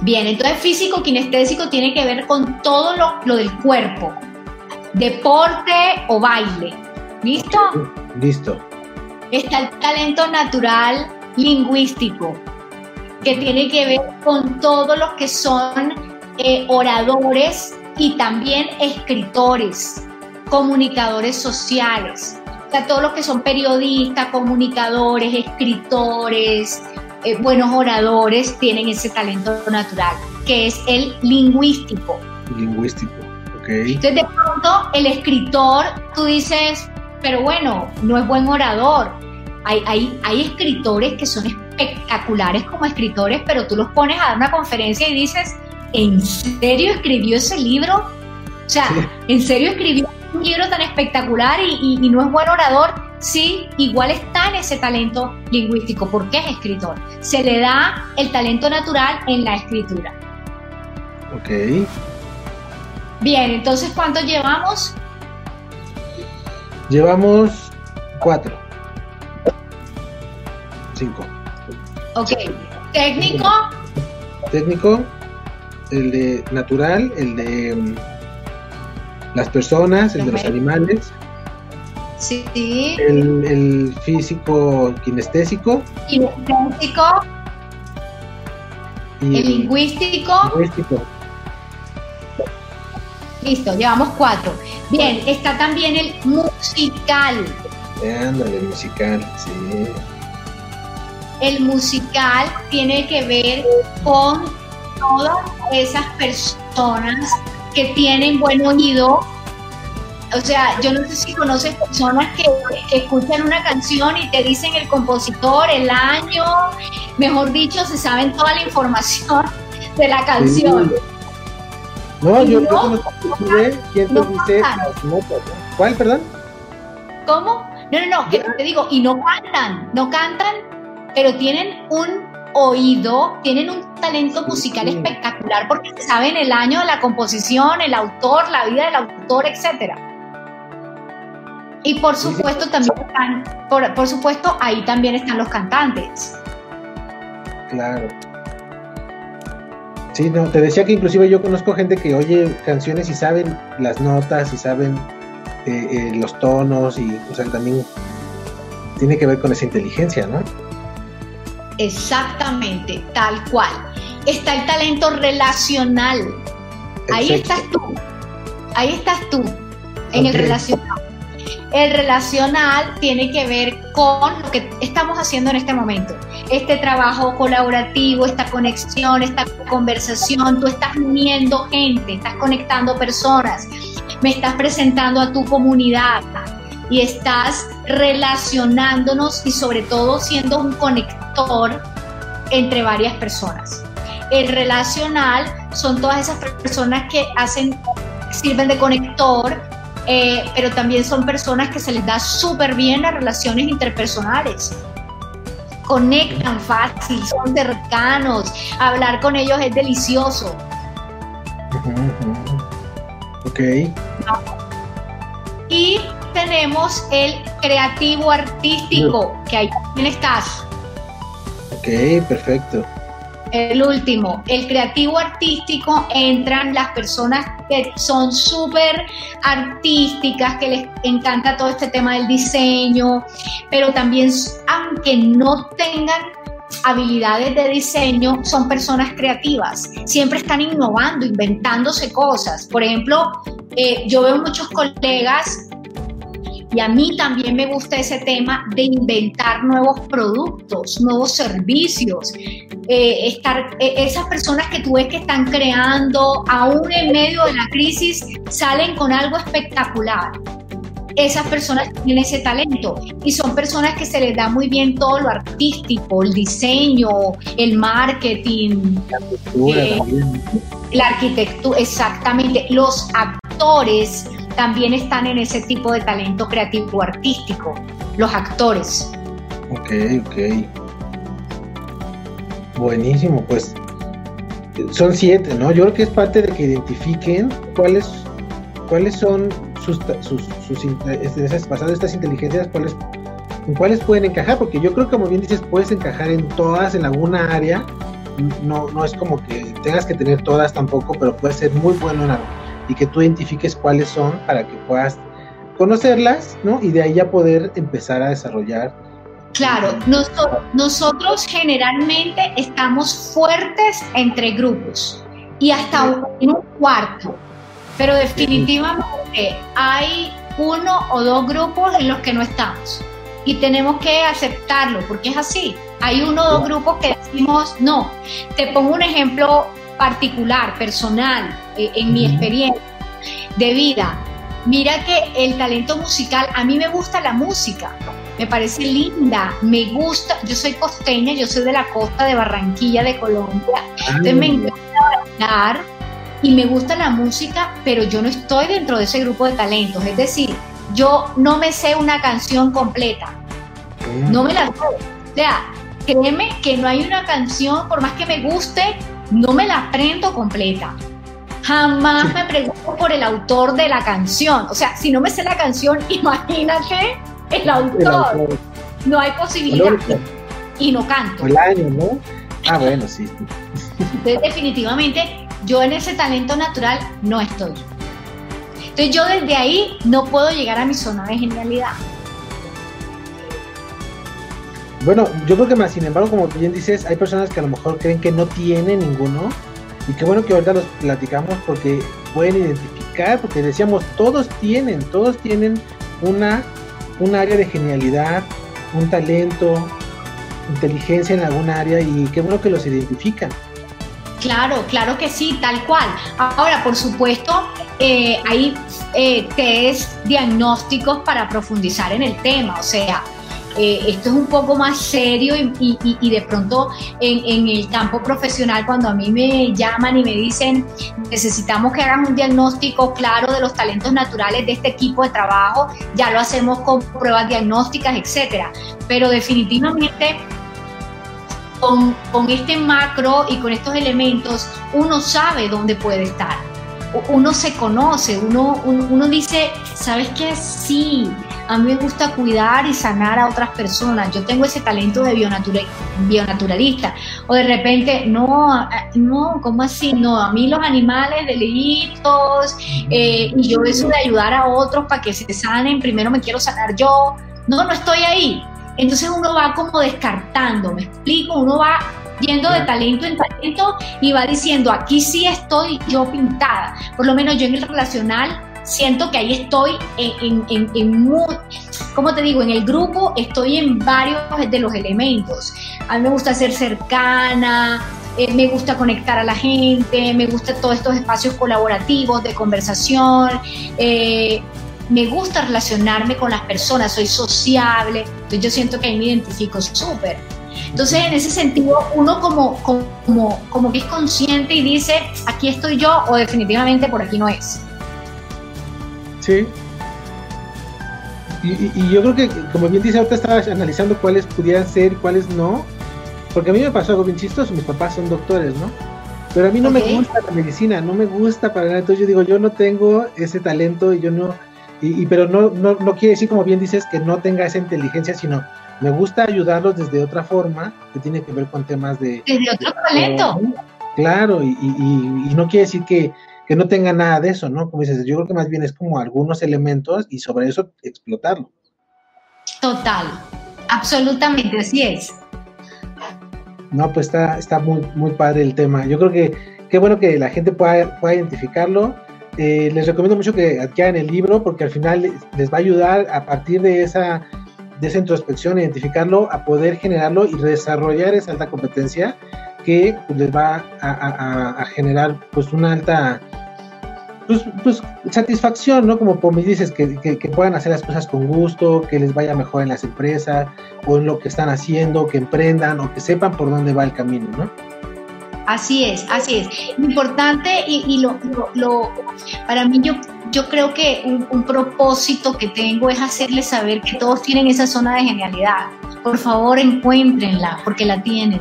Bien, entonces físico kinestésico tiene que ver con todo lo, lo del cuerpo, deporte o baile. ¿Listo? Listo. Está el talento natural lingüístico, que tiene que ver con todos los que son eh, oradores y también escritores, comunicadores sociales. O sea, todos los que son periodistas, comunicadores, escritores, eh, buenos oradores, tienen ese talento natural, que es el lingüístico. Lingüístico. Ok. Entonces, de pronto, el escritor, tú dices, pero bueno, no es buen orador. Hay, hay, hay escritores que son espectaculares como escritores, pero tú los pones a dar una conferencia y dices, ¿en serio escribió ese libro? O sea. ¿en serio escribió un libro tan espectacular y, y- y no es buen orador? Sí, igual está en ese talento lingüístico, porque es escritor. Se le da el talento natural en la escritura. Ok. Bien, entonces, ¿cuántos llevamos? Llevamos cuatro. Cinco. Ok. Técnico, Técnico, el de natural, el de mm, las personas, el de los animales, sí. el, el físico kinestésico Kinestésico, y el lingüístico. lingüístico. Listo, llevamos cuatro. Bien, está también el musical. Ándale, musical, sí. El musical tiene que ver con todas esas personas que tienen buen oído. O sea, yo no sé si conoces personas que, que escuchan una canción y te dicen el compositor, el año, mejor dicho, se saben toda la información de la canción. No, yo, no, yo conozco quién te no dice cantan. las. ¿Cuál, perdón? ¿Cómo? No, no, no, que te digo, y no cantan, no cantan, pero tienen un oído, tienen un talento musical sí. espectacular porque saben el año de la composición, el autor, la vida del autor, etcétera. Y por supuesto también están, por, por supuesto, ahí también están los cantantes. Claro. Sí, no, te decía que inclusive yo conozco gente que oye canciones y saben las notas y saben eh, eh, los tonos y, o sea, también tiene que ver con esa inteligencia, ¿no? Exactamente, tal cual. Está el talento relacional. Ahí estás tú. Ahí estás tú, en el relacional. El relacional tiene que ver con lo que estamos haciendo en este momento. Este trabajo colaborativo, esta conexión, esta conversación. Tú estás uniendo gente, estás conectando personas, me estás presentando a tu comunidad y estás relacionándonos y sobre todo siendo un conector entre varias personas. El relacional son todas esas personas que hacen, sirven de conector, eh, pero también son personas que se les da súper bien las relaciones interpersonales. Conectan fácil, son cercanos, hablar con ellos es delicioso. Ok, Y tenemos el creativo artístico, que ahí también estás. ok, perfecto. El último, el creativo artístico, entran las personas que son súper artísticas, que les encanta todo este tema del diseño, pero también, aunque no tengan habilidades de diseño son personas creativas. Siempre están innovando, inventándose cosas. Por ejemplo, eh, yo veo muchos colegas y a mí también me gusta ese tema de inventar nuevos productos, nuevos servicios. Eh, estar, eh, esas personas que tú ves que están creando, aún en medio de la crisis, salen con algo espectacular. Esas personas tienen ese talento y son personas que se les da muy bien todo lo artístico, el diseño, el marketing, la arquitectura, eh, la arquitectura exactamente. Los actores también están en ese tipo de talento creativo artístico, los actores. Ok, ok. Buenísimo, pues son siete, ¿no? Yo creo que es parte de que identifiquen cuáles, cuáles son sus, sus, sus esas, basadas estas inteligencias, cuáles, en cuáles pueden encajar, porque yo creo que como bien dices, puedes encajar en todas, en alguna área, no, no es como que tengas que tener todas tampoco, pero puede ser muy bueno en algo. Y que tú identifiques cuáles son para que puedas conocerlas, ¿no? Y de ahí ya poder empezar a desarrollar. Claro, nosotros, nosotros generalmente estamos fuertes entre grupos. Y hasta en un cuarto, pero definitivamente hay uno o dos grupos en los que no estamos y tenemos que aceptarlo porque es así. Hay uno o dos grupos que decimos no. Te pongo un ejemplo particular, personal, eh, en mi experiencia de vida. Mira que el talento musical, a mí me gusta la música, me parece linda, me gusta, yo soy costeña, yo soy de la costa de Barranquilla, de Colombia, entonces me encanta bailar y me gusta la música, pero yo no estoy dentro de ese grupo de talentos, es decir, yo no me sé una canción completa, no me la sé, o sea, créeme que no hay una canción, por más que me guste, no me la aprendo completa. Jamás me pregunto por el autor de la canción. O sea, si no me sé la canción, imagínate el autor. No hay posibilidad. Y, no canto. El año, ¿no? Ah, bueno, sí. Entonces, definitivamente, yo en ese talento natural no estoy. Entonces, yo desde ahí no puedo llegar a mi zona de genialidad. Bueno, yo creo que más, sin embargo, como bien dices, hay personas que a lo mejor creen que no tienen ninguno. Y qué bueno que ahorita los platicamos porque pueden identificar, porque decíamos, todos tienen, todos tienen una, un área de genialidad, un talento, inteligencia en algún área y qué bueno que los identifican. Claro, claro que sí, tal cual. Ahora, por supuesto, eh, hay eh, test diagnósticos para profundizar en el tema, o sea, eh, esto es un poco más serio y, de pronto en, el campo profesional cuando a mí me llaman y me dicen necesitamos que hagan un diagnóstico claro de los talentos naturales de este equipo de trabajo, ya lo hacemos con pruebas diagnósticas, etcétera. Pero definitivamente con, con este macro y con estos elementos uno sabe dónde puede estar uno se conoce, uno, uno, dice, ¿sabes qué? Sí, a mí me gusta cuidar y sanar a otras personas, yo tengo ese talento de bionaturalista, o de repente, no, no, ¿cómo así? No, a mí los animales delitos, eh, y yo eso de ayudar a otros para que se sanen, primero me quiero sanar yo, no, no estoy ahí. Entonces uno va como descartando, me explico, uno va yendo de talento en talento y va diciendo, aquí sí estoy yo pintada. Por lo menos yo en el relacional siento que ahí estoy en, en, en, ¿cómo te digo? En el grupo estoy en varios de los elementos. A mí me gusta ser cercana, eh, me gusta conectar a la gente, me gusta todos estos espacios colaborativos de conversación, eh, me gusta relacionarme con las personas, soy sociable, entonces yo siento que ahí me identifico súper. Entonces, en ese sentido, uno como, como, como que es consciente y dice, aquí estoy yo o definitivamente por aquí no es. Sí. Y, yo creo que, como bien dice, ahorita estaba analizando cuáles pudieran ser y cuáles no. Porque a mí me pasó algo bien chistoso, mis papás son doctores, ¿no? Pero a mí no me gusta la medicina, no me gusta para nada. Entonces yo digo, yo no tengo ese talento y yo no... Y, pero no, no, no quiere decir, como bien dices, que no tenga esa inteligencia, sino me gusta ayudarlos desde otra forma, que tiene que ver con temas de... Desde otro talento. Claro, y, no quiere decir que, no tenga nada de eso, ¿no? Como dices, yo creo que más bien es como algunos elementos y sobre eso explotarlo. Total, absolutamente, así es. No, pues está, está muy, muy padre el tema. Yo creo que qué bueno que la gente pueda, pueda identificarlo. Eh, les recomiendo mucho que adquieran el libro porque al final les va a ayudar a partir de esa, de esa introspección, identificarlo, a poder generarlo y desarrollar esa alta competencia que pues, les va a, generar pues una alta pues, pues, satisfacción, ¿no? Como, me dices, que, que, que, puedan hacer las cosas con gusto, que les vaya mejor en las empresas o en lo que están haciendo, que emprendan o que sepan por dónde va el camino, ¿no? Así es, así es. Importante y, y lo, lo, para mí yo, yo creo que un, un, propósito que tengo es hacerles saber que todos tienen esa zona de genialidad. Por favor, encuéntrenla, porque la tienen.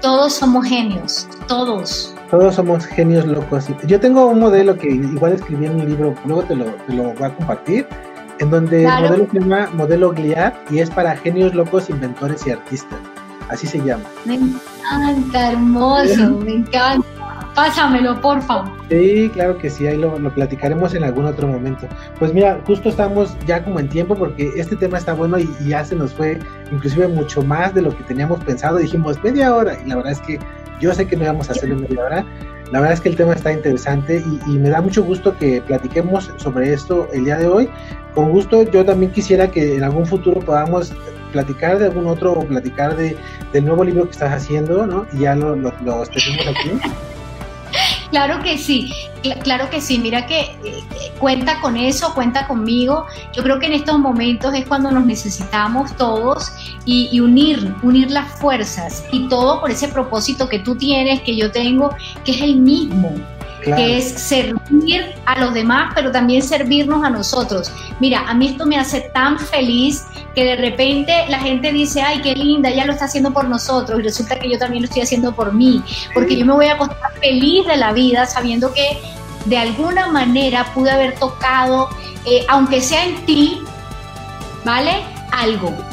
Todos somos genios, todos. Todos somos genios locos. Yo tengo un modelo que igual escribí en un libro, luego te lo, te lo voy a compartir, en donde el modelo se llama modelo Gliad y es para genios locos, inventores y artistas. Así se llama. Encanta, hermoso, me encanta. Pásamelo, porfa. Sí, claro que sí, ahí lo, lo, platicaremos en algún otro momento. Pues mira, justo estamos ya como en tiempo porque este tema está bueno y, y ya se nos fue inclusive mucho más de lo que teníamos pensado. Dijimos media hora y la verdad es que yo sé que no íbamos a hacerlo media hora. La verdad es que el tema está interesante y, y, me da mucho gusto que platiquemos sobre esto el día de hoy. Con gusto, yo también quisiera que en algún futuro podamos platicar de algún otro o platicar de, del nuevo libro que estás haciendo, ¿no? Y ya lo, lo, lo aquí. Claro que sí, claro que sí. Mira que eh, cuenta con eso, cuenta conmigo. Yo creo que en estos momentos es cuando nos necesitamos todos y, y, unir, unir las fuerzas y todo por ese propósito que tú tienes, que yo tengo, que es el mismo. Que es servir a los demás, pero también servirnos a nosotros. Mira, a mí esto me hace tan feliz que de repente la gente dice, ay, qué linda, ella lo está haciendo por nosotros, y resulta que yo también lo estoy haciendo por mí, porque yo me voy a acostar feliz de la vida sabiendo que de alguna manera pude haber tocado, eh, aunque sea en ti, ¿vale? Algo.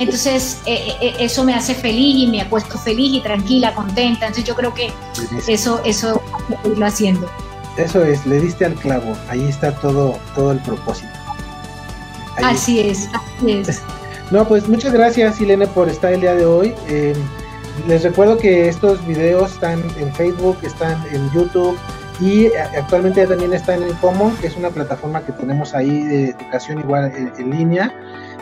Entonces, eh, eh, eso me hace feliz y me acuesto feliz y tranquila, contenta. Entonces, yo creo que eso, eso lo haciendo. Eso es, le diste al clavo. Ahí está todo, todo el propósito. Ahí así es, así es. No, pues muchas gracias, Ilene, por estar el día de hoy. Eh, les recuerdo que estos videos están en Facebook, están en YouTube y actualmente también están en Common, que es una plataforma que tenemos ahí de educación igual en, en línea.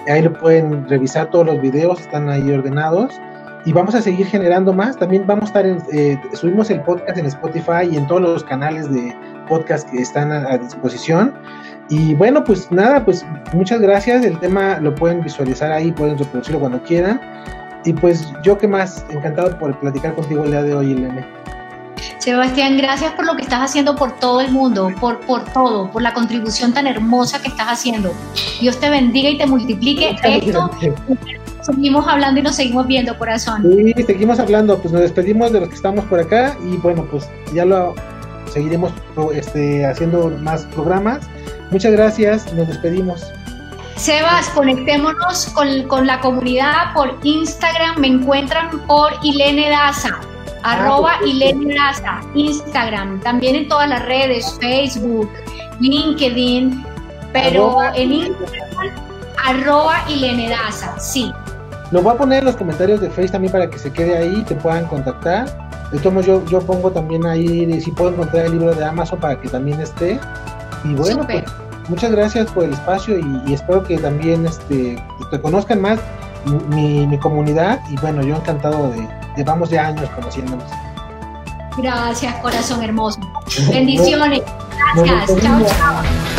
Ahí lo pueden revisar todos los videos, están ahí ordenados. Y vamos a seguir generando más. También vamos a estar en, eh, subimos el podcast en Spotify y en todos los canales de podcast que están a, disposición. Y bueno, pues nada, pues muchas gracias. El tema lo pueden visualizar ahí, pueden reproducirlo cuando quieran. Y pues yo que más, encantado por platicar contigo el día de hoy, Elena. Sebastián, gracias por lo que estás haciendo por todo el mundo, por, por todo, por la contribución tan hermosa que estás haciendo. Dios te bendiga y te multiplique esto. Seguimos hablando y nos seguimos viendo, corazón. Sí, seguimos hablando, pues nos despedimos de los que estamos por acá y bueno, pues ya lo seguiremos este, haciendo más programas. Muchas gracias, nos despedimos. Sebas, conectémonos con, con la comunidad por Instagram, me encuentran por Ilene Daza arroba Ilene Daza, Instagram, también en todas las redes, Facebook, LinkedIn, pero arroba en Instagram, arroba Ilene Daza, sí. Lo voy a poner en los comentarios de Facebook también para que se quede ahí y te puedan contactar. De todos yo, yo pongo también ahí si puedo encontrar el libro de Amazon para que también esté. Y bueno, pues, muchas gracias por el espacio y, y espero que también este, te conozcan más mi, mi, comunidad y bueno, yo encantado de, llevamos ya años conociéndonos. Gracias, corazón hermoso. Bendiciones. Gracias. Chao, chao.